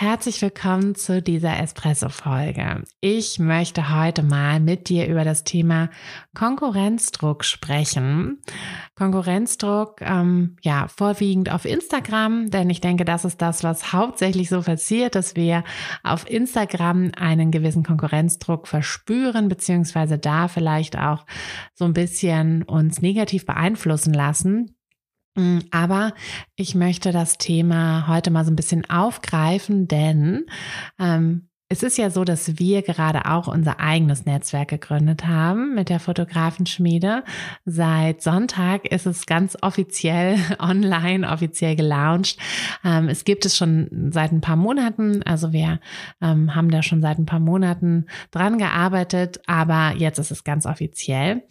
Herzlich willkommen zu dieser Espresso-Folge. Ich möchte heute mal mit dir über das Thema Konkurrenzdruck sprechen. Konkurrenzdruck, ähm, ja, vorwiegend auf Instagram, denn ich denke, das ist das, was hauptsächlich so passiert, dass wir auf Instagram einen gewissen Konkurrenzdruck verspüren, beziehungsweise da vielleicht auch so ein bisschen uns negativ beeinflussen lassen. Mm, aber ich möchte das Thema heute mal so ein bisschen aufgreifen, denn ähm, es ist ja so, dass wir gerade auch unser eigenes Netzwerk gegründet haben mit der Fotografenschmiede. Seit Sonntag ist es ganz offiziell online, offiziell gelauncht. Ähm, es gibt es schon seit ein paar Monaten. Also wir ähm, haben da schon seit ein paar Monaten dran gearbeitet, aber jetzt ist es ganz offiziell.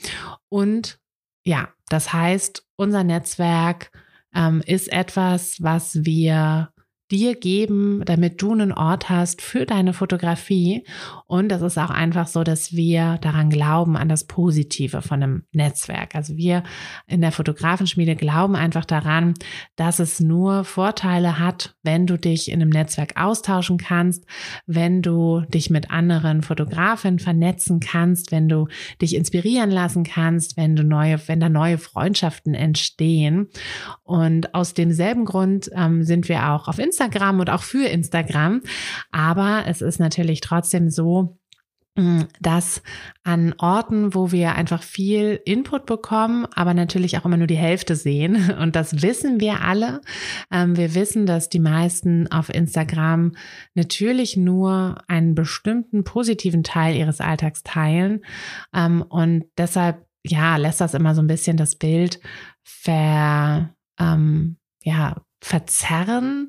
Und ja, das heißt, unser Netzwerk ähm, ist etwas, was wir dir geben, damit du einen Ort hast für deine Fotografie. Und das ist auch einfach so, dass wir daran glauben, an das Positive von einem Netzwerk. Also wir in der Fotografenschmiede glauben einfach daran, dass es nur Vorteile hat, wenn du dich in einem Netzwerk austauschen kannst, wenn du dich mit anderen Fotografen vernetzen kannst, wenn du dich inspirieren lassen kannst, wenn du neue, wenn da neue Freundschaften entstehen. Und aus demselben Grund ähm, sind wir auch auf Instagram Instagram und auch für Instagram. Aber es ist natürlich trotzdem so, mm, dass an Orten, wo wir einfach viel Input bekommen, aber natürlich auch immer nur die Hälfte sehen. Und das wissen wir alle. Ähm, wir wissen, dass die meisten auf Instagram natürlich nur einen bestimmten positiven Teil ihres Alltags teilen. Ähm, und deshalb, ja, lässt das immer so ein bisschen das Bild ver, ähm, ja, verzerren.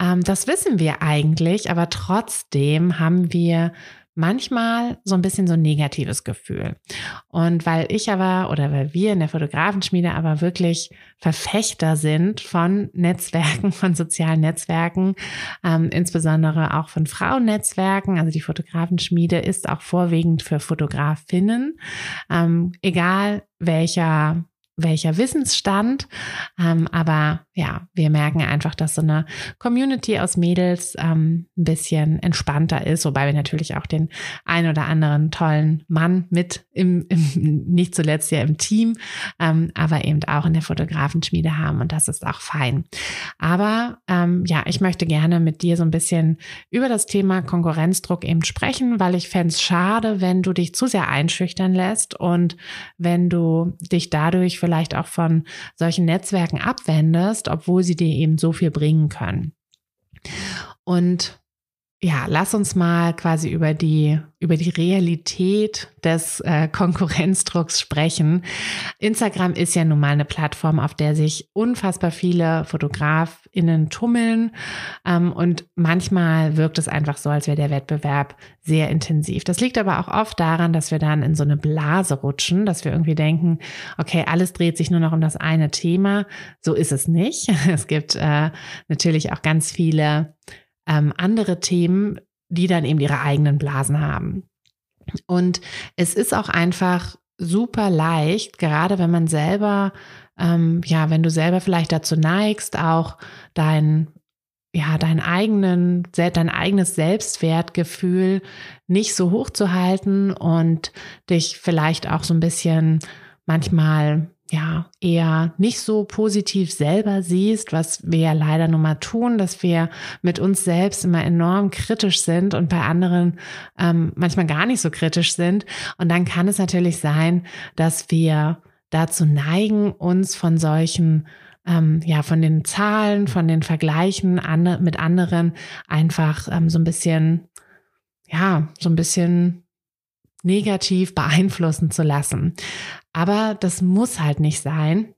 Ähm, das wissen wir eigentlich, aber trotzdem haben wir manchmal so ein bisschen so ein negatives Gefühl. Und weil ich aber oder weil wir in der Fotografenschmiede aber wirklich Verfechter sind von Netzwerken, von sozialen Netzwerken, ähm, insbesondere auch von Frauennetzwerken. Also die Fotografenschmiede ist auch vorwiegend für Fotografinnen, ähm, egal welcher welcher Wissensstand. Ähm, aber ja, wir merken einfach, dass so eine Community aus Mädels ähm, ein bisschen entspannter ist, wobei wir natürlich auch den ein oder anderen tollen Mann mit im, im nicht zuletzt ja im Team, ähm, aber eben auch in der Fotografenschmiede haben und das ist auch fein. Aber ähm, ja, ich möchte gerne mit dir so ein bisschen über das Thema Konkurrenzdruck eben sprechen, weil ich fände es schade, wenn du dich zu sehr einschüchtern lässt und wenn du dich dadurch vielleicht vielleicht auch von solchen Netzwerken abwendest, obwohl sie dir eben so viel bringen können. Und ja, lass uns mal quasi über die, über die Realität des äh, Konkurrenzdrucks sprechen. Instagram ist ja nun mal eine Plattform, auf der sich unfassbar viele FotografInnen tummeln. Ähm, und manchmal wirkt es einfach so, als wäre der Wettbewerb sehr intensiv. Das liegt aber auch oft daran, dass wir dann in so eine Blase rutschen, dass wir irgendwie denken, okay, alles dreht sich nur noch um das eine Thema. So ist es nicht. Es gibt äh, natürlich auch ganz viele ähm, andere Themen, die dann eben ihre eigenen Blasen haben. Und es ist auch einfach super leicht, gerade wenn man selber, ähm, ja, wenn du selber vielleicht dazu neigst, auch dein ja, deinen eigenen, dein eigenes Selbstwertgefühl nicht so hoch zu halten und dich vielleicht auch so ein bisschen manchmal ja, eher nicht so positiv selber siehst, was wir ja leider nun mal tun, dass wir mit uns selbst immer enorm kritisch sind und bei anderen ähm, manchmal gar nicht so kritisch sind. Und dann kann es natürlich sein, dass wir dazu neigen, uns von solchen ähm, ja, von den Zahlen, von den Vergleichen an, mit anderen einfach ähm, so ein bisschen, ja, so ein bisschen negativ beeinflussen zu lassen. Aber das muss halt nicht sein.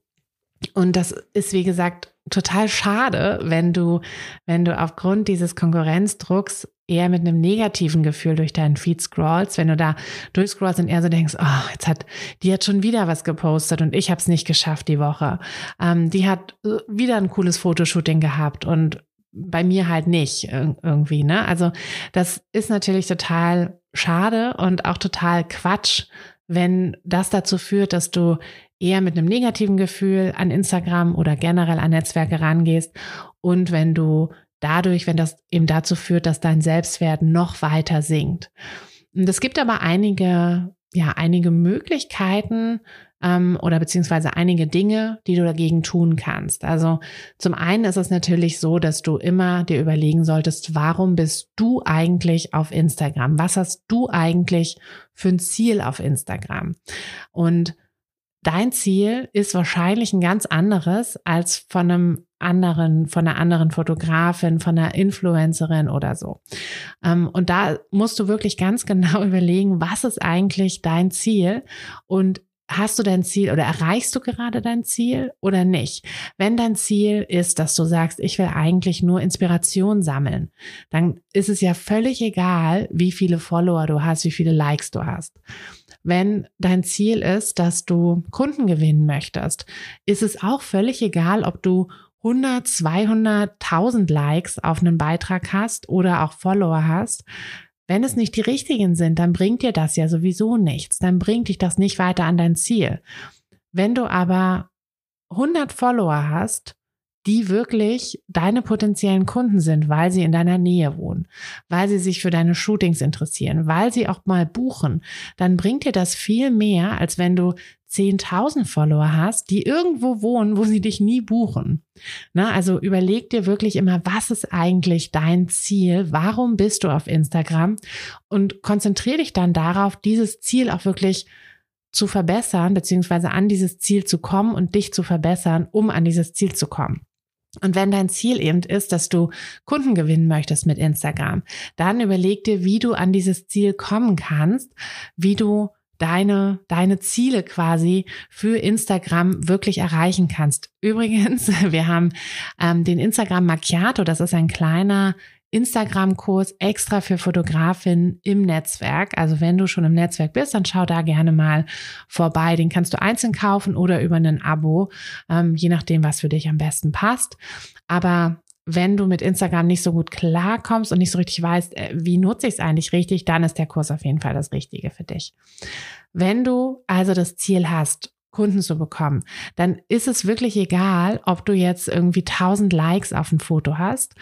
Und das ist, wie gesagt, total schade, wenn du, wenn du aufgrund dieses Konkurrenzdrucks eher mit einem negativen Gefühl durch deinen Feed scrollst, wenn du da durchscrollst und eher so denkst, oh, jetzt hat, die hat schon wieder was gepostet und ich habe es nicht geschafft die Woche. Ähm, die hat äh, wieder ein cooles Fotoshooting gehabt und bei mir halt nicht irgendwie, ne? Also das ist natürlich total schade und auch total Quatsch, wenn das dazu führt, dass du eher mit einem negativen Gefühl an Instagram oder generell an Netzwerke rangehst und wenn du dadurch, wenn das eben dazu führt, dass dein Selbstwert noch weiter sinkt. Und es gibt aber einige, ja, einige Möglichkeiten, ähm, oder beziehungsweise einige Dinge, die du dagegen tun kannst. Also zum einen ist es natürlich so, dass du immer dir überlegen solltest, warum bist du eigentlich auf Instagram? Was hast du eigentlich für ein Ziel auf Instagram? Und dein Ziel ist wahrscheinlich ein ganz anderes als von einem anderen, von einer anderen Fotografin, von einer Influencerin oder so. Ähm, und da musst du wirklich ganz genau überlegen, was ist eigentlich dein Ziel und hast du dein Ziel oder erreichst du gerade dein Ziel oder nicht? Wenn dein Ziel ist, dass du sagst, ich will eigentlich nur Inspiration sammeln, dann ist es ja völlig egal, wie viele Follower du hast, wie viele Likes du hast. Wenn dein Ziel ist, dass du Kunden gewinnen möchtest, ist es auch völlig egal, ob du 100, 200, 1000 Likes auf einen Beitrag hast oder auch Follower hast. Wenn es nicht die richtigen sind, dann bringt dir das ja sowieso nichts. Dann bringt dich das nicht weiter an dein Ziel. Wenn du aber 100 Follower hast, die wirklich deine potenziellen Kunden sind, weil sie in deiner Nähe wohnen, weil sie sich für deine Shootings interessieren, weil sie auch mal buchen, dann bringt dir das viel mehr, als wenn du 10.000 Follower hast, die irgendwo wohnen, wo sie dich nie buchen. Na, also überleg dir wirklich immer, was ist eigentlich dein Ziel? Warum bist du auf Instagram? Und konzentriere dich dann darauf, dieses Ziel auch wirklich zu verbessern, beziehungsweise an dieses Ziel zu kommen und dich zu verbessern, um an dieses Ziel zu kommen. Und wenn dein Ziel eben ist, dass du Kunden gewinnen möchtest mit Instagram, dann überleg dir, wie du an dieses Ziel kommen kannst, wie du deine, deine Ziele quasi für Instagram wirklich erreichen kannst. Übrigens, wir haben ähm, den Instagram Macchiato, das ist ein kleiner Instagram-Kurs extra für Fotografinnen im Netzwerk. Also wenn du schon im Netzwerk bist, dann schau da gerne mal vorbei. Den kannst du einzeln kaufen oder über ein Abo, ähm, je nachdem, was für dich am besten passt. Aber wenn du mit Instagram nicht so gut klarkommst und nicht so richtig weißt, äh, wie nutze ich es eigentlich richtig, dann ist der Kurs auf jeden Fall das Richtige für dich. Wenn du also das Ziel hast, Kunden zu bekommen, dann ist es wirklich egal, ob du jetzt irgendwie 1000 Likes auf ein Foto hast.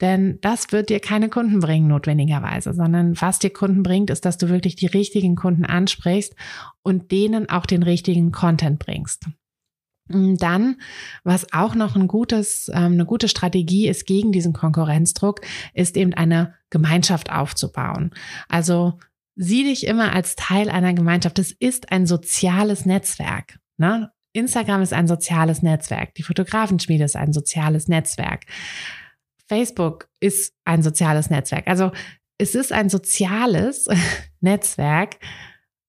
Denn das wird dir keine Kunden bringen, notwendigerweise, sondern was dir Kunden bringt, ist, dass du wirklich die richtigen Kunden ansprichst und denen auch den richtigen Content bringst. Dann, was auch noch ein gutes, ähm, eine gute Strategie ist gegen diesen Konkurrenzdruck, ist eben eine Gemeinschaft aufzubauen. Also sieh dich immer als Teil einer Gemeinschaft. Es ist ein soziales Netzwerk. Ne? Instagram ist ein soziales Netzwerk. Die Fotografenschmiede ist ein soziales Netzwerk. Facebook ist ein soziales Netzwerk. Also es ist ein soziales Netzwerk,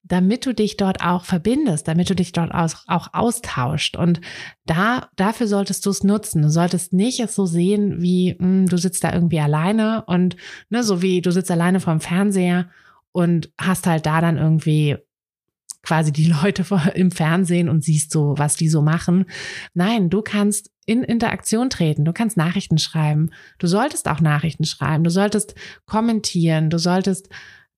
damit du dich dort auch verbindest, damit du dich dort auch, auch austauscht. Und da, dafür solltest du es nutzen. Du solltest nicht es so sehen, wie mh, hm, du sitzt da irgendwie alleine und ne, so wie du sitzt alleine vorm Fernseher und hast halt da dann irgendwie quasi die Leute im Fernsehen und siehst so, was die so machen. Nein, du kannst in Interaktion treten. Du kannst Nachrichten schreiben. Du solltest auch Nachrichten schreiben. Du solltest kommentieren. Du solltest,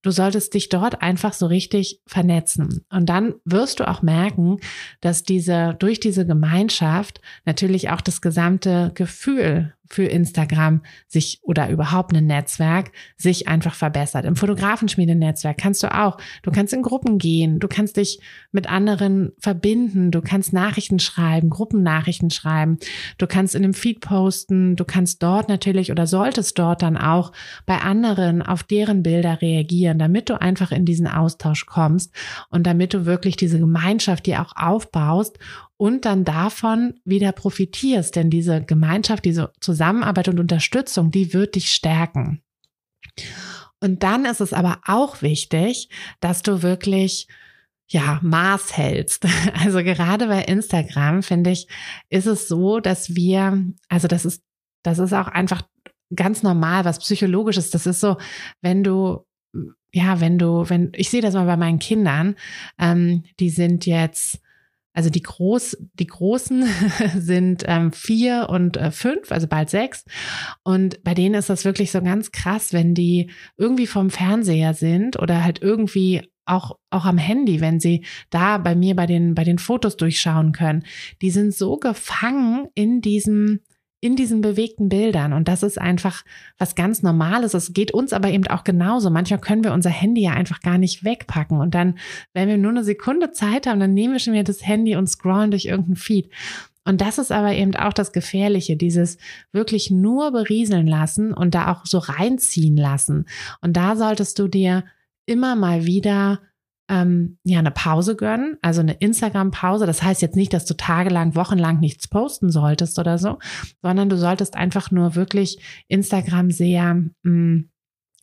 du solltest dich dort einfach so richtig vernetzen. Und dann wirst du auch merken, dass diese, durch diese Gemeinschaft natürlich auch das gesamte Gefühl für Instagram sich oder überhaupt ein Netzwerk sich einfach verbessert. Im Fotografenschmiede-Netzwerk kannst du auch, du kannst in Gruppen gehen, du kannst dich mit anderen verbinden, du kannst Nachrichten schreiben, Gruppennachrichten schreiben, du kannst in einem Feed posten, du kannst dort natürlich oder solltest dort dann auch bei anderen auf deren Bilder reagieren, damit du einfach in diesen Austausch kommst und damit du wirklich diese Gemeinschaft dir auch aufbaust und dann davon wieder profitierst. Denn diese Gemeinschaft, diese Zusammenarbeit und Unterstützung, die wird dich stärken. Und dann ist es aber auch wichtig, dass du wirklich ja, Maß hältst. Also gerade bei Instagram finde ich, ist es so, dass wir, also das ist, das ist auch einfach ganz normal, was psychologisch ist. Das ist so, wenn du, ja, wenn du, wenn, ich sehe das mal bei meinen Kindern, ähm, die sind jetzt also die groß, die großen sind ähm, vier und äh, fünf, also bald sechs. Und bei denen ist das wirklich so ganz krass, wenn die irgendwie vom Fernseher sind oder halt irgendwie auch, auch am Handy, wenn sie da bei mir bei den, bei den Fotos durchschauen können. Die sind so gefangen in diesem, in diesen bewegten Bildern. Und das ist einfach was ganz Normales. Es geht uns aber eben auch genauso. Manchmal können wir unser Handy ja einfach gar nicht wegpacken. Und dann, wenn wir nur eine Sekunde Zeit haben, dann nehmen wir schon wieder das Handy und scrollen durch irgendeinen Feed. Und das ist aber eben auch das Gefährliche, dieses wirklich nur berieseln lassen und da auch so reinziehen lassen. Und da solltest du dir immer mal wieder ähm, ja eine Pause gönnen, also eine Instagram-Pause. Das heißt jetzt nicht, dass du tagelang, wochenlang nichts posten solltest oder so, sondern du solltest einfach nur wirklich Instagram sehr mm,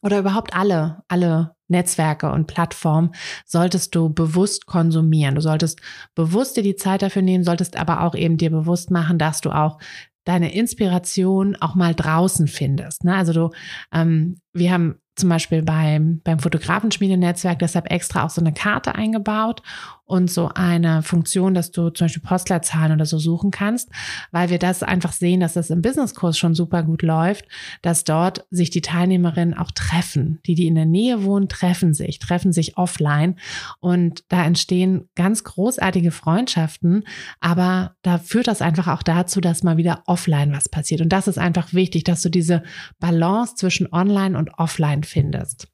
oder überhaupt alle, alle Netzwerke und Plattformen solltest du bewusst konsumieren. Du solltest bewusst dir die Zeit dafür nehmen, solltest aber auch eben dir bewusst machen, dass du auch deine Inspiration auch mal draußen findest. Ne? Also du, ähm, wir haben zum Beispiel beim, beim Fotografenschmiedenetzwerk deshalb extra auch so eine Karte eingebaut und so eine Funktion, dass du zum Beispiel Postleitzahlen oder so suchen kannst, weil wir das einfach sehen, dass das im Businesskurs schon super gut läuft, dass dort sich die Teilnehmerinnen auch treffen. Die, die in der Nähe wohnen, treffen sich, treffen sich offline und da entstehen ganz großartige Freundschaften, aber da führt das einfach auch dazu, dass mal wieder offline was passiert. Und das ist einfach wichtig, dass du diese Balance zwischen online und offline findest.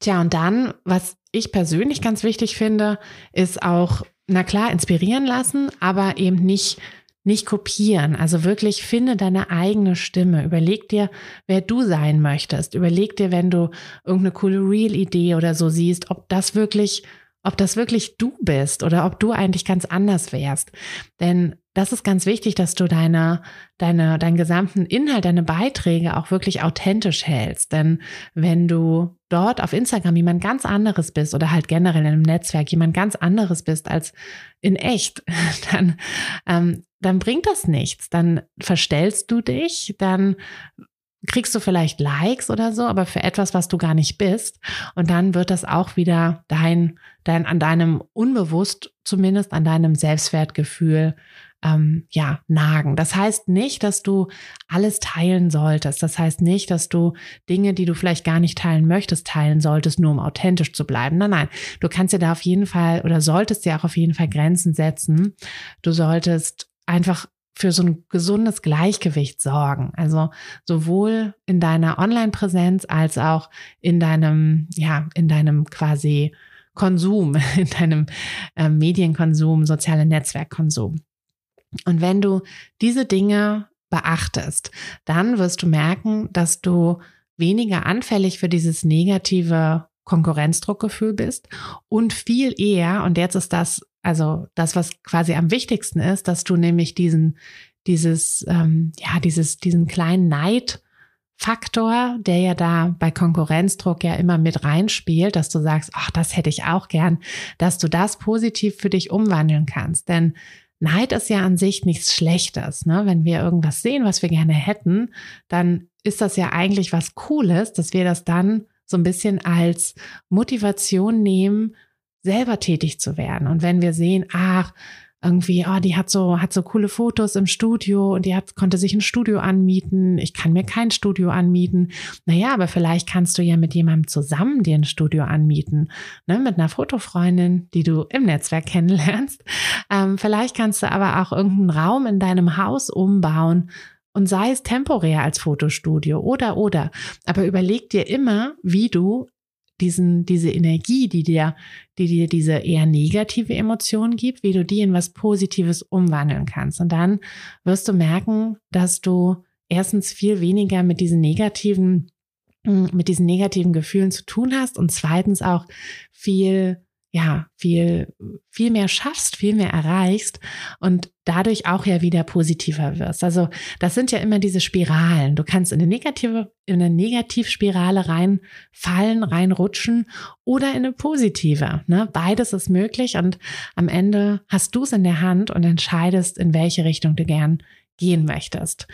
Tja, und dann, was ich persönlich ganz wichtig finde, ist auch, na klar, inspirieren lassen, aber eben nicht nicht kopieren. Also wirklich finde deine eigene Stimme. Überleg dir, wer du sein möchtest. Überleg dir, wenn du irgendeine coole Real-Idee oder so siehst, ob das wirklich, ob das wirklich du bist oder ob du eigentlich ganz anders wärst. Denn das ist ganz wichtig, dass du deine, deine, deinen gesamten Inhalt, deine Beiträge auch wirklich authentisch hältst. Denn wenn du dort auf Instagram jemand ganz anderes bist oder halt generell in einem Netzwerk jemand ganz anderes bist als in echt, dann, ähm, dann bringt das nichts. Dann verstellst du dich, dann kriegst du vielleicht Likes oder so, aber für etwas, was du gar nicht bist. Und dann wird das auch wieder dein, dein, an deinem unbewusst, zumindest an deinem Selbstwertgefühl ähm, ja, nagen. Das heißt nicht, dass du alles teilen solltest. Das heißt nicht, dass du Dinge, die du vielleicht gar nicht teilen möchtest, teilen solltest, nur um authentisch zu bleiben. Nein, nein. Du kannst dir da auf jeden Fall oder solltest dir auch auf jeden Fall Grenzen setzen. Du solltest einfach für so ein gesundes Gleichgewicht sorgen. Also sowohl in deiner Online-Präsenz als auch in deinem, ja, in deinem quasi Konsum, in deinem äh, Medienkonsum, soziale Netzwerkkonsum. Und wenn du diese Dinge beachtest, dann wirst du merken, dass du weniger anfällig für dieses negative Konkurrenzdruckgefühl bist und viel eher, und jetzt ist das, also das, was quasi am wichtigsten ist, dass du nämlich diesen, dieses, ähm, ja, dieses, diesen kleinen Neid, Faktor, der ja da bei Konkurrenzdruck ja immer mit reinspielt, dass du sagst, ach, das hätte ich auch gern, dass du das positiv für dich umwandeln kannst. Denn Neid ist ja an sich nichts Schlechtes. Ne? Wenn wir irgendwas sehen, was wir gerne hätten, dann ist das ja eigentlich was Cooles, dass wir das dann so ein bisschen als Motivation nehmen, selber tätig zu werden. Und wenn wir sehen, ach, irgendwie, oh, die hat so, hat so coole Fotos im Studio und die hat, konnte sich ein Studio anmieten. Ich kann mir kein Studio anmieten. Naja, aber vielleicht kannst du ja mit jemandem zusammen dir ein Studio anmieten. Ne? Mit einer Fotofreundin, die du im Netzwerk kennenlernst. Ähm, vielleicht kannst du aber auch irgendeinen Raum in deinem Haus umbauen, und sei es temporär als Fotostudio oder oder. Aber überleg dir immer, wie du diesen, diese Energie, die dir, die dir diese eher negative Emotion gibt, wie du die in was Positives umwandeln kannst. Und dann wirst du merken, dass du erstens viel weniger mit diesen negativen, mit diesen negativen Gefühlen zu tun hast und zweitens auch viel ja, viel, viel mehr schaffst, viel mehr erreichst und dadurch auch ja wieder positiver wirst. Also das sind ja immer diese Spiralen. Du kannst in eine negative, in eine Negativspirale reinfallen, reinrutschen oder in eine positive. Ne? Beides ist möglich und am Ende hast du es in der Hand und entscheidest, in welche Richtung du gern gehen möchtest.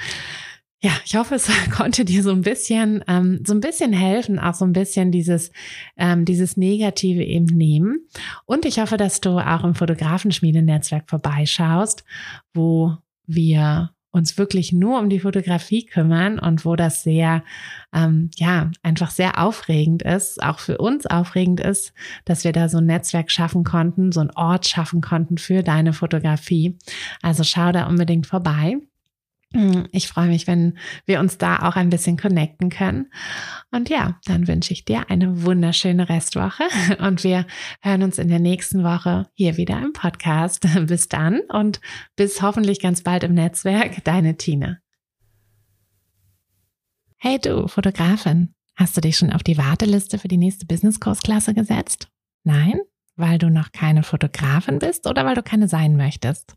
Ja, ich hoffe, es konnte dir so ein bisschen, ähm, so ein bisschen helfen, auch so ein bisschen dieses, ähm, dieses Negative eben nehmen. Und ich hoffe, dass du auch im Fotografenschmiedenetzwerk vorbeischaust, wo wir uns wirklich nur um die Fotografie kümmern und wo das sehr, ähm, ja, einfach sehr aufregend ist, auch für uns aufregend ist, dass wir da so ein Netzwerk schaffen konnten, so ein Ort schaffen konnten für deine Fotografie. Also schau da unbedingt vorbei. Ich freue mich, wenn wir uns da auch ein bisschen connecten können. Und ja, dann wünsche ich dir eine wunderschöne Restwoche und wir hören uns in der nächsten Woche hier wieder im Podcast. Bis dann und bis hoffentlich ganz bald im Netzwerk. Deine Tine. Hey du, Fotografin, hast du dich schon auf die Warteliste für die nächste Business-Kursklasse gesetzt? Nein? Weil du noch keine Fotografin bist oder weil du keine sein möchtest?